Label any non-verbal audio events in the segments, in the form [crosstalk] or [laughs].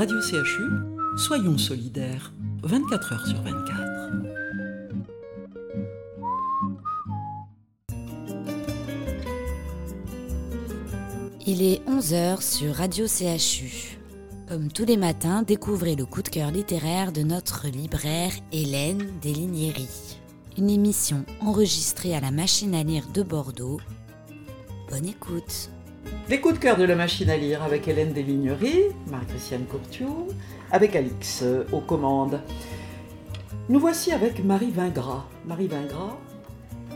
Radio CHU, soyons solidaires, 24 heures sur 24. Il est 11h sur Radio CHU. Comme tous les matins, découvrez le coup de cœur littéraire de notre libraire Hélène Desligneries. Une émission enregistrée à la machine à lire de Bordeaux. Bonne écoute. Les coups de cœur de la machine à lire avec Hélène Desligneries, Marie-Christiane Courtiou, avec Alix euh, aux commandes. Nous voici avec Marie Vingras. Marie Vingras,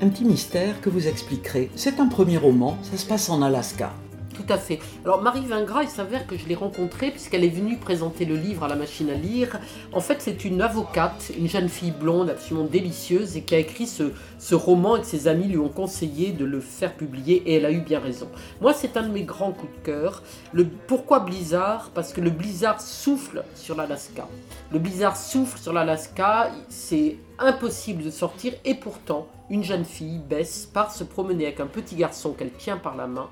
un petit mystère que vous expliquerez. C'est un premier roman, ça se passe en Alaska. Tout à fait. Alors Marie Vingras, il s'avère que je l'ai rencontrée puisqu'elle est venue présenter le livre à la machine à lire. En fait, c'est une avocate, une jeune fille blonde absolument délicieuse et qui a écrit ce, roman et que ses amis lui ont conseillé de le faire publier et elle a eu bien raison. Moi, c'est un de mes grands coups de cœur. Pourquoi Blizzard? Parce que le blizzard souffle sur l'Alaska. Le blizzard souffle sur l'Alaska, c'est impossible de sortir et pourtant, une jeune fille, Bess, part se promener avec un petit garçon qu'elle tient par la main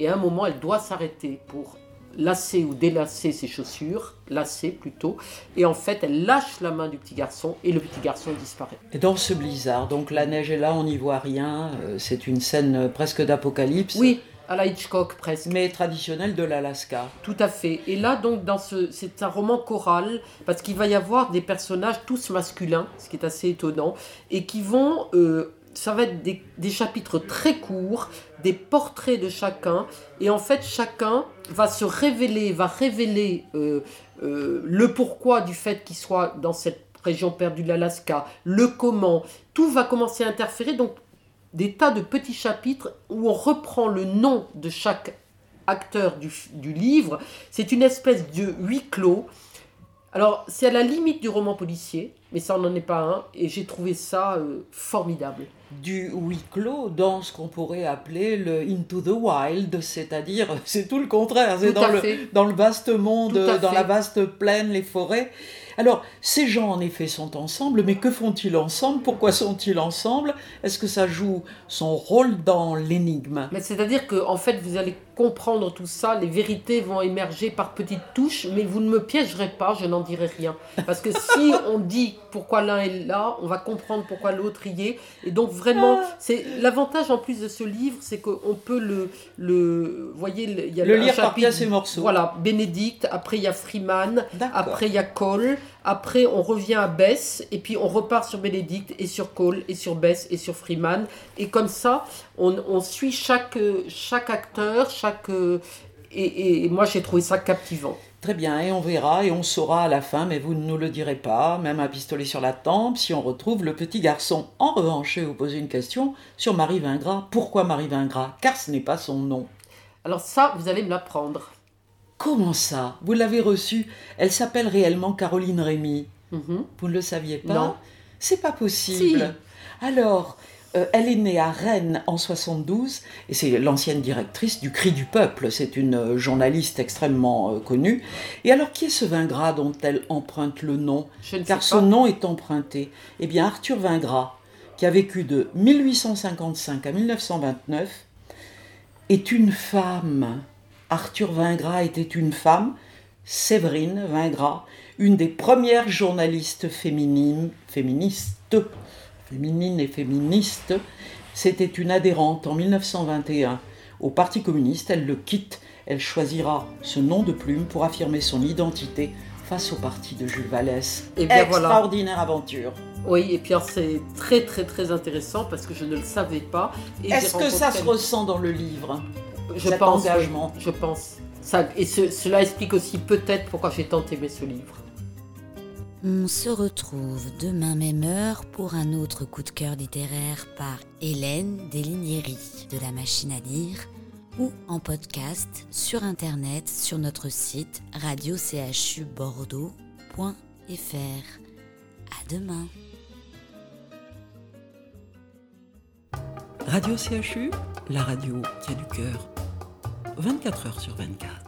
et à un moment, elle doit s'arrêter pour lasser ou délasser ses chaussures, lasser plutôt, et en fait, elle lâche la main du petit garçon et le petit garçon disparaît. Et dans ce blizzard, donc la neige est là, on n'y voit rien, euh, c'est une scène presque d'apocalypse. Oui, à la Hitchcock presque. Mais traditionnelle de l'Alaska. Tout à fait. Et là, donc, dans ce, c'est un roman choral, parce qu'il va y avoir des personnages tous masculins, ce qui est assez étonnant, et qui vont... Euh, ça va être des, des, chapitres très courts, des portraits de chacun, et en fait chacun va se révéler, va révéler euh, euh, le pourquoi du fait qu'il soit dans cette région perdue de l'Alaska, le comment, tout va commencer à interférer, donc des tas de petits chapitres où on reprend le nom de chaque acteur du, du livre, c'est une espèce de huis clos, alors, c'est à la limite du roman policier, mais ça n'en est pas un, et j'ai trouvé ça euh, formidable. Du huis clos dans ce qu'on pourrait appeler le Into the Wild, c'est-à-dire, [laughs] c'est tout le contraire, c'est dans le, dans le vaste monde, dans la vaste plaine, les forêts. Alors, ces gens, en effet, sont ensemble, mais que font-ils ensemble? Pourquoi sont-ils ensemble? Est-ce que ça joue son rôle dans l'énigme? C'est-à-dire que, en fait, vous allez comprendre tout ça, les vérités vont émerger par petites touches, mais vous ne me piégerez pas, je n'en dirai rien. Parce que si [laughs] on dit pourquoi l'un est là, on va comprendre pourquoi l'autre y est. Et donc vraiment, ah. c'est l'avantage en plus de ce livre, c'est qu'on peut le, le, voyez, il y a le lire par pièces et morceaux. Voilà, Bénédicte. Après il y a Freeman. Après il y a Cole. Après on revient à Bess et puis on repart sur Bénédicte et sur Cole et sur Bess et sur Freeman. Et comme ça, on, on suit chaque chaque acteur, chaque et, moi j'ai trouvé ça captivant. Très bien, et on verra et on saura à la fin, mais vous ne nous le direz pas, même un pistolet sur la tempe, si on retrouve le petit garçon. En revanche, je vais vous poser une question sur Marie Vingras. Pourquoi Marie Vingras? Car ce n'est pas son nom. Alors ça, vous allez me l'apprendre. Comment ça? Vous l'avez reçue Elle s'appelle réellement Caroline Rémy. Mhm. Vous ne le saviez pas? Non. C'est pas possible. Alors, euh, elle est née à Rennes en 72 et c'est l'ancienne directrice du Cri du Peuple. C'est une euh, journaliste extrêmement euh, connue. Et alors, qui est ce Vingras dont elle emprunte le nom? Car son nom est emprunté. Eh bien, Arthur Vingras, qui a vécu de 1855 à 1929, est une femme. Arthur Vingras était une femme, Séverine Vingras, une des premières journalistes féminines, féministes féminine et féministe, c'était une adhérente en 1921 au Parti communiste. Elle le quitte, elle choisira ce nom de plume pour affirmer son identité face au parti de Jules Vallès. Et bien Extraordinaire aventure. Oui, et puis c'est très très très intéressant parce que je ne le savais pas. Est-ce que ça se ressent dans le livre Je pense. Engagement? Je pense. Ça, et cela explique aussi peut-être pourquoi j'ai tant aimé ce livre. On se retrouve demain même heure pour un autre coup de cœur littéraire par Hélène Desligneries de la machine à lire ou en podcast sur internet sur notre site radiochubordeaux.fr. À demain. Radio CHU, la radio qui a du cœur. 24 heures sur 24.